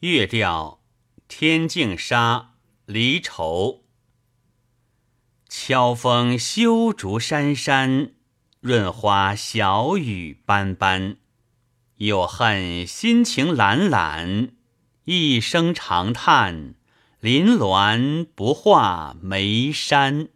月调天净沙离愁，秋风修竹山山，润花小雨斑斑，有恨心情懒懒，一声长叹，林峦不画眉山。